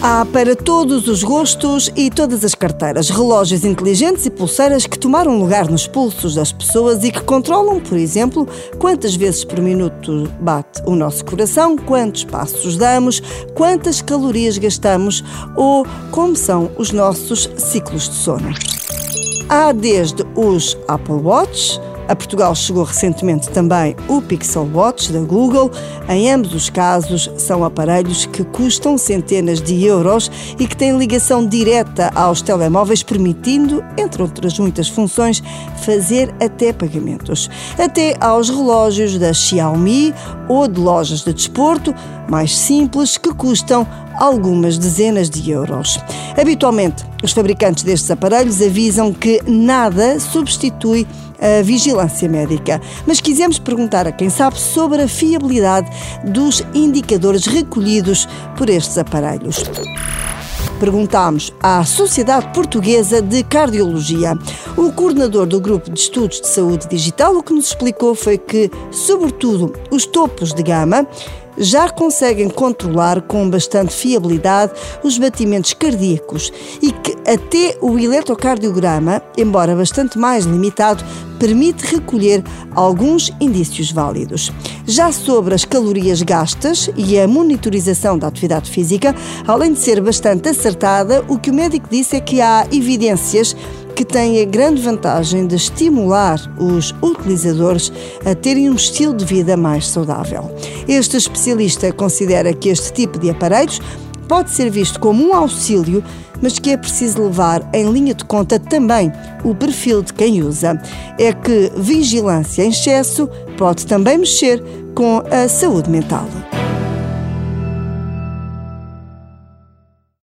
Há para todos os gostos e todas as carteiras, relógios inteligentes e pulseiras que tomaram lugar nos pulsos das pessoas e que controlam, por exemplo, quantas vezes por minuto bate o nosso coração, quantos passos damos, quantas calorias gastamos ou como são os nossos ciclos de sono. Há desde os Apple Watch, a Portugal chegou recentemente também o Pixel Watch da Google. Em ambos os casos, são aparelhos que custam centenas de euros e que têm ligação direta aos telemóveis, permitindo, entre outras muitas funções, fazer até pagamentos. Até aos relógios da Xiaomi ou de lojas de desporto, mais simples, que custam algumas dezenas de euros. Habitualmente, os fabricantes destes aparelhos avisam que nada substitui a vigilância médica, mas quisemos perguntar a quem sabe sobre a fiabilidade dos indicadores recolhidos por estes aparelhos. Perguntámos à Sociedade Portuguesa de Cardiologia. O coordenador do Grupo de Estudos de Saúde Digital o que nos explicou foi que, sobretudo, os topos de gama já conseguem controlar com bastante fiabilidade os batimentos cardíacos e que até o eletrocardiograma, embora bastante mais limitado, permite recolher alguns indícios válidos. Já sobre as calorias gastas e a monitorização da atividade física, além de ser bastante acertada, o que o médico disse é que há evidências que tem a grande vantagem de estimular os utilizadores a terem um estilo de vida mais saudável. Este especialista considera que este tipo de aparelhos pode ser visto como um auxílio, mas que é preciso levar em linha de conta também o perfil de quem usa. É que vigilância em excesso pode também mexer com a saúde mental.